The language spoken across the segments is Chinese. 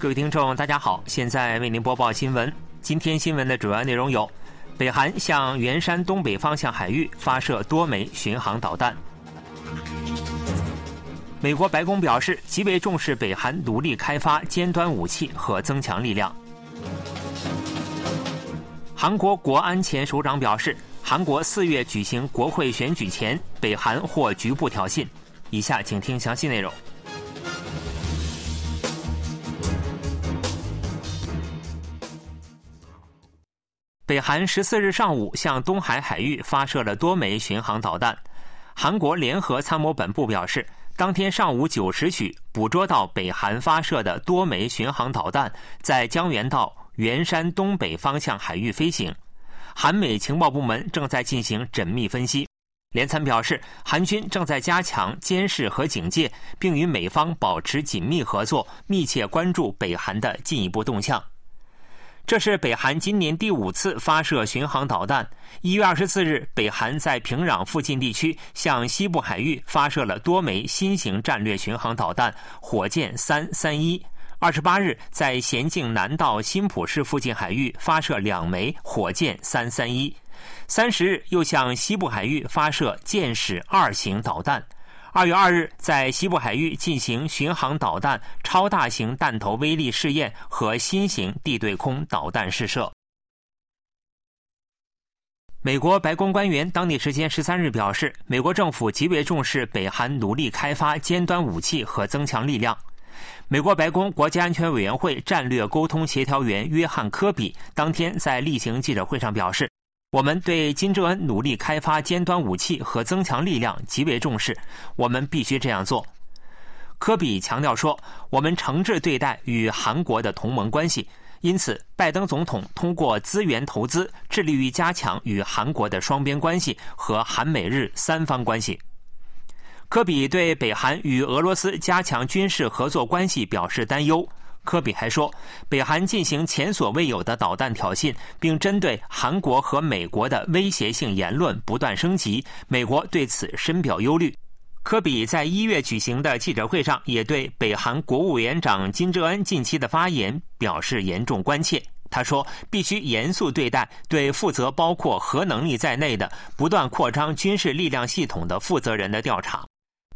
各位听众，大家好，现在为您播报新闻。今天新闻的主要内容有：北韩向元山东北方向海域发射多枚巡航导弹；美国白宫表示极为重视北韩努力开发尖端武器和增强力量；韩国国安前首长表示，韩国四月举行国会选举前，北韩或局部挑衅。以下请听详细内容。北韩十四日上午向东海海域发射了多枚巡航导弹。韩国联合参谋本部表示，当天上午九时许捕捉到北韩发射的多枚巡航导弹在江原道元山东北方向海域飞行。韩美情报部门正在进行缜密分析。联参表示，韩军正在加强监视和警戒，并与美方保持紧密合作，密切关注北韩的进一步动向。这是北韩今年第五次发射巡航导弹。一月二十四日，北韩在平壤附近地区向西部海域发射了多枚新型战略巡航导弹“火箭三三一”。二十八日，在咸镜南道新浦市附近海域发射两枚“火箭三三一”。三十日，又向西部海域发射“箭矢二型”导弹。二月二日，在西部海域进行巡航导弹超大型弹头威力试验和新型地对空导弹试射。美国白宫官员当地时间十三日表示，美国政府极为重视北韩努力开发尖端武器和增强力量。美国白宫国家安全委员会战略沟通协调员约翰·科比当天在例行记者会上表示。我们对金正恩努力开发尖端武器和增强力量极为重视，我们必须这样做。科比强调说：“我们诚挚对待与韩国的同盟关系，因此，拜登总统通过资源投资，致力于加强与韩国的双边关系和韩美日三方关系。”科比对北韩与俄罗斯加强军事合作关系表示担忧。科比还说，北韩进行前所未有的导弹挑衅，并针对韩国和美国的威胁性言论不断升级，美国对此深表忧虑。科比在一月举行的记者会上，也对北韩国务委员长金正恩近期的发言表示严重关切。他说：“必须严肃对待对负责包括核能力在内的不断扩张军事力量系统的负责人的调查。”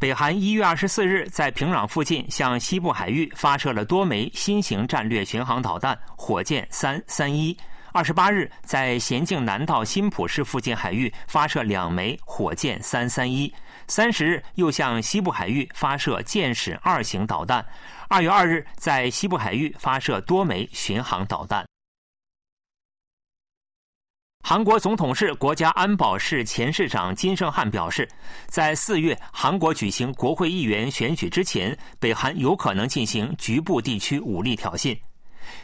北韩一月二十四日在平壤附近向西部海域发射了多枚新型战略巡航导弹“火箭三三一”。二十八日在咸镜南道新浦市附近海域发射两枚“火箭三三一”。三十日又向西部海域发射“箭矢二型”导弹。二月二日在西部海域发射多枚巡航导弹。韩国总统室国家安保室前市长金圣汉表示，在四月韩国举行国会议员选举之前，北韩有可能进行局部地区武力挑衅。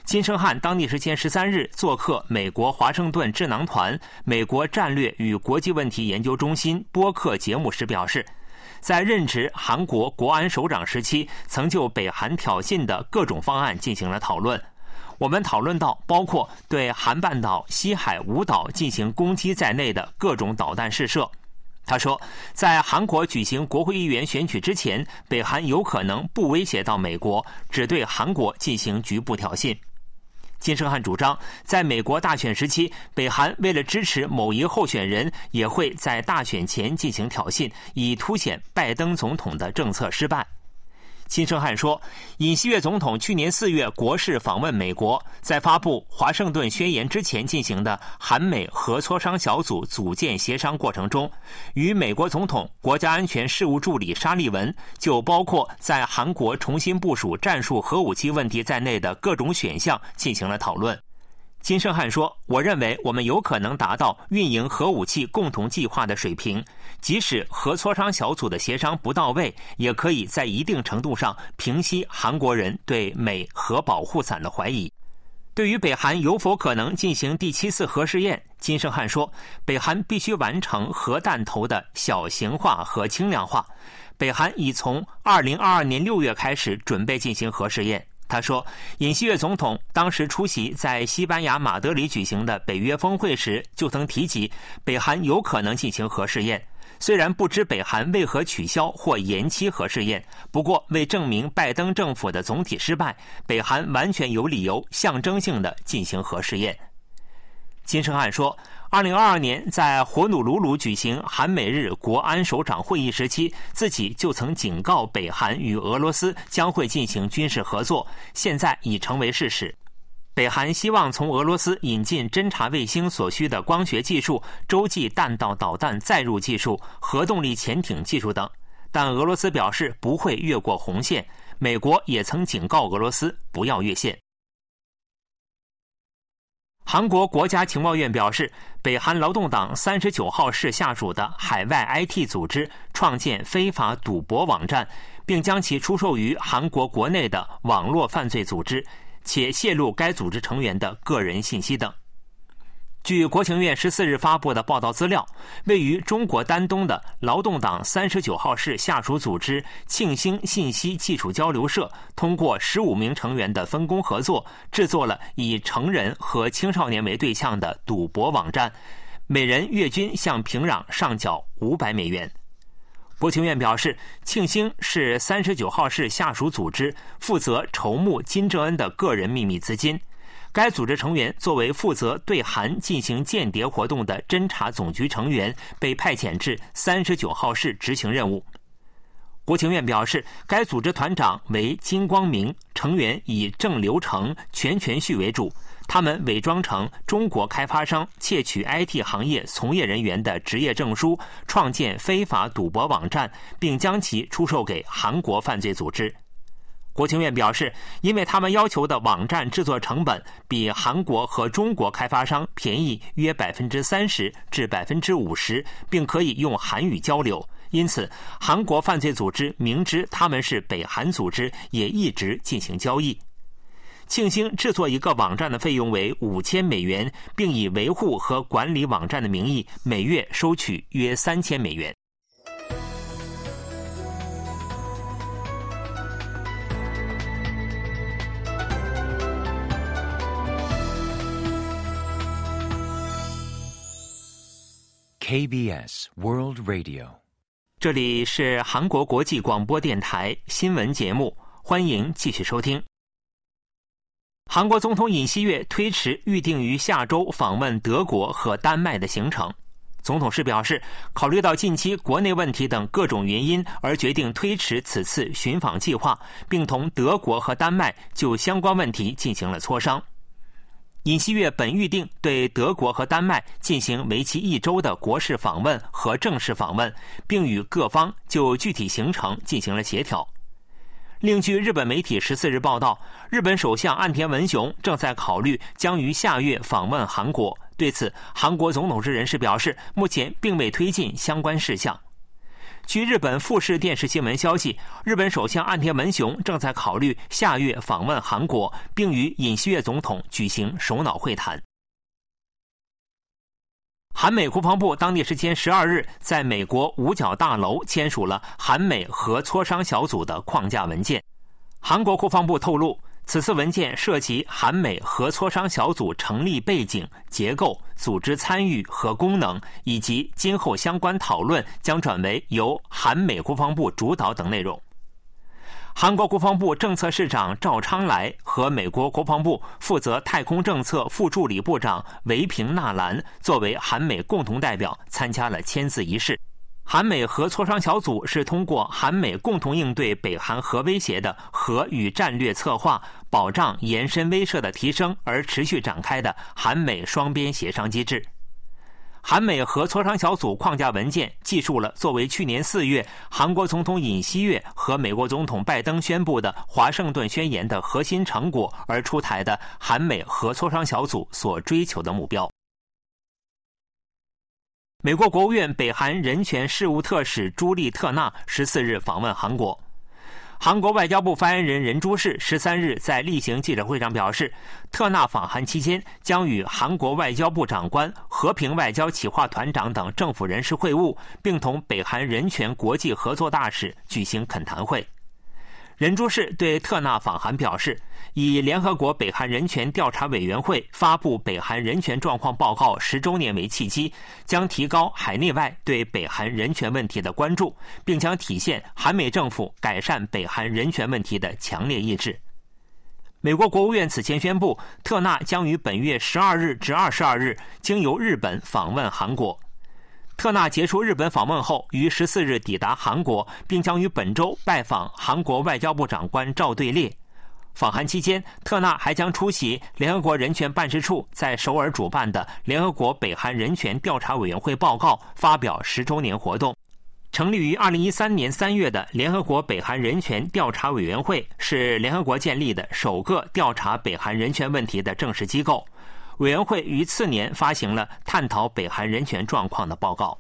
金圣汉当地时间十三日做客美国华盛顿智囊团美国战略与国际问题研究中心播客节目时表示，在任职韩国国安首长时期，曾就北韩挑衅的各种方案进行了讨论。我们讨论到包括对韩半岛西海五岛进行攻击在内的各种导弹试射。他说，在韩国举行国会议员选举之前，北韩有可能不威胁到美国，只对韩国进行局部挑衅。金圣汉主张，在美国大选时期，北韩为了支持某一候选人，也会在大选前进行挑衅，以凸显拜登总统的政策失败。金圣汉说，尹锡悦总统去年四月国事访问美国，在发布华盛顿宣言之前进行的韩美核磋商小组组建协商过程中，与美国总统国家安全事务助理沙利文就包括在韩国重新部署战术核武器问题在内的各种选项进行了讨论。金圣汉说：“我认为我们有可能达到运营核武器共同计划的水平，即使核磋商小组的协商不到位，也可以在一定程度上平息韩国人对美核保护伞的怀疑。”对于北韩有否可能进行第七次核试验，金圣汉说：“北韩必须完成核弹头的小型化和轻量化。北韩已从二零二二年六月开始准备进行核试验。”他说，尹锡悦总统当时出席在西班牙马德里举行的北约峰会时，就曾提及北韩有可能进行核试验。虽然不知北韩为何取消或延期核试验，不过为证明拜登政府的总体失败，北韩完全有理由象征性的进行核试验。金圣汉说。二零二二年，在火努鲁鲁举行韩美日国安首长会议时期，自己就曾警告北韩与俄罗斯将会进行军事合作，现在已成为事实。北韩希望从俄罗斯引进侦察卫星所需的光学技术、洲际弹道导弹载入技术、核动力潜艇技术等，但俄罗斯表示不会越过红线。美国也曾警告俄罗斯不要越线。韩国国家情报院表示，北韩劳动党三十九号市下属的海外 IT 组织创建非法赌博网站，并将其出售于韩国国内的网络犯罪组织，且泄露该组织成员的个人信息等。据国情院十四日发布的报道资料，位于中国丹东的劳动党三十九号市下属组织庆兴信息技术交流社，通过十五名成员的分工合作，制作了以成人和青少年为对象的赌博网站，每人月均向平壤上缴五百美元。国情院表示，庆兴是三十九号市下属组织，负责筹募金正恩的个人秘密资金。该组织成员作为负责对韩进行间谍活动的侦察总局成员，被派遣至三十九号市执行任务。国情院表示，该组织团长为金光明，成员以郑流成、全全旭为主。他们伪装成中国开发商，窃取 IT 行业从业人员的职业证书，创建非法赌博网站，并将其出售给韩国犯罪组织。国情院表示，因为他们要求的网站制作成本比韩国和中国开发商便宜约百分之三十至百分之五十，并可以用韩语交流，因此韩国犯罪组织明知他们是北韩组织，也一直进行交易。庆兴制作一个网站的费用为五千美元，并以维护和管理网站的名义，每月收取约三千美元。KBS World Radio，这里是韩国国际广播电台新闻节目，欢迎继续收听。韩国总统尹锡悦推迟预定于下周访问德国和丹麦的行程。总统室表示，考虑到近期国内问题等各种原因，而决定推迟此次寻访计划，并同德国和丹麦就相关问题进行了磋商。尹锡悦本预定对德国和丹麦进行为期一周的国事访问和正式访问，并与各方就具体行程进行了协调。另据日本媒体十四日报道，日本首相岸田文雄正在考虑将于下月访问韩国。对此，韩国总统室人士表示，目前并未推进相关事项。据日本富士电视新闻消息，日本首相岸田文雄正在考虑下月访问韩国，并与尹锡悦总统举行首脑会谈。韩美国防部当地时间十二日在美国五角大楼签署了韩美核磋商小组的框架文件。韩国国防部透露。此次文件涉及韩美核磋商小组成立背景、结构、组织参与和功能，以及今后相关讨论将转为由韩美国防部主导等内容。韩国国防部政策室长赵昌来和美国国防部负责太空政策副助理部长维平纳兰作为韩美共同代表参加了签字仪式。韩美核磋商小组是通过韩美共同应对北韩核威胁的核与战略策划，保障延伸威慑的提升而持续展开的韩美双边协商机制。韩美核磋商小组框架文件记述了作为去年四月韩国总统尹锡悦和美国总统拜登宣布的华盛顿宣言的核心成果而出台的韩美核磋商小组所追求的目标。美国国务院北韩人权事务特使朱莉特纳十四日访问韩国。韩国外交部发言人任珠世十三日在例行记者会上表示，特纳访韩期间将与韩国外交部长官、和平外交企划团长等政府人士会晤，并同北韩人权国际合作大使举行恳谈会。任珠市对特纳访韩表示，以联合国北韩人权调查委员会发布北韩人权状况报告十周年为契机，将提高海内外对北韩人权问题的关注，并将体现韩美政府改善北韩人权问题的强烈意志。美国国务院此前宣布，特纳将于本月十二日至二十二日经由日本访问韩国。特纳结束日本访问后，于十四日抵达韩国，并将于本周拜访韩国外交部长官赵对列。访韩期间，特纳还将出席联合国人权办事处在首尔主办的联合国北韩人权调查委员会报告发表十周年活动。成立于二零一三年三月的联合国北韩人权调查委员会是联合国建立的首个调查北韩人权问题的正式机构。委员会于次年发行了探讨北韩人权状况的报告。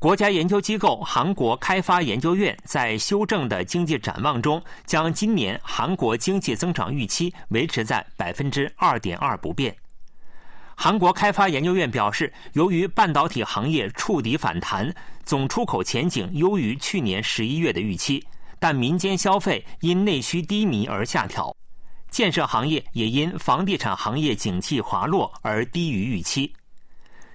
国家研究机构韩国开发研究院在修正的经济展望中，将今年韩国经济增长预期维持在百分之二点二不变。韩国开发研究院表示，由于半导体行业触底反弹，总出口前景优于去年十一月的预期，但民间消费因内需低迷而下调。建设行业也因房地产行业景气滑落而低于预期。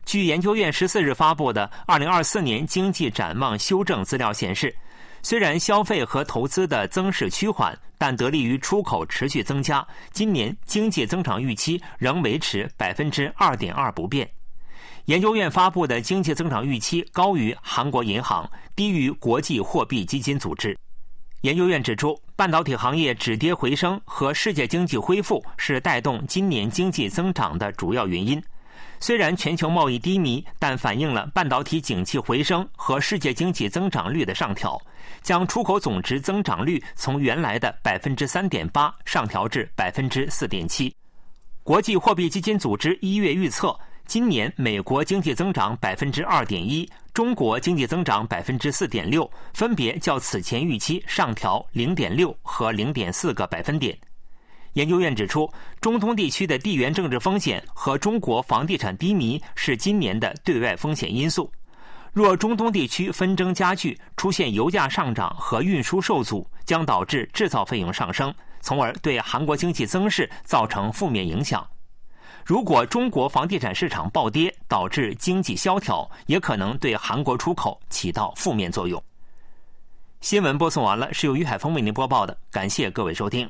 据研究院十四日发布的二零二四年经济展望修正资料显示，虽然消费和投资的增势趋缓，但得力于出口持续增加，今年经济增长预期仍维持百分之二点二不变。研究院发布的经济增长预期高于韩国银行，低于国际货币基金组织。研究院指出，半导体行业止跌回升和世界经济恢复是带动今年经济增长的主要原因。虽然全球贸易低迷，但反映了半导体景气回升和世界经济增长率的上调，将出口总值增长率从原来的百分之三点八上调至百分之四点七。国际货币基金组织一月预测。今年美国经济增长百分之二点一，中国经济增长百分之四点六，分别较此前预期上调零点六和零点四个百分点。研究院指出，中东地区的地缘政治风险和中国房地产低迷是今年的对外风险因素。若中东地区纷争加剧，出现油价上涨和运输受阻，将导致制造费用上升，从而对韩国经济增势造成负面影响。如果中国房地产市场暴跌，导致经济萧条，也可能对韩国出口起到负面作用。新闻播送完了，是由于海峰为您播报的，感谢各位收听。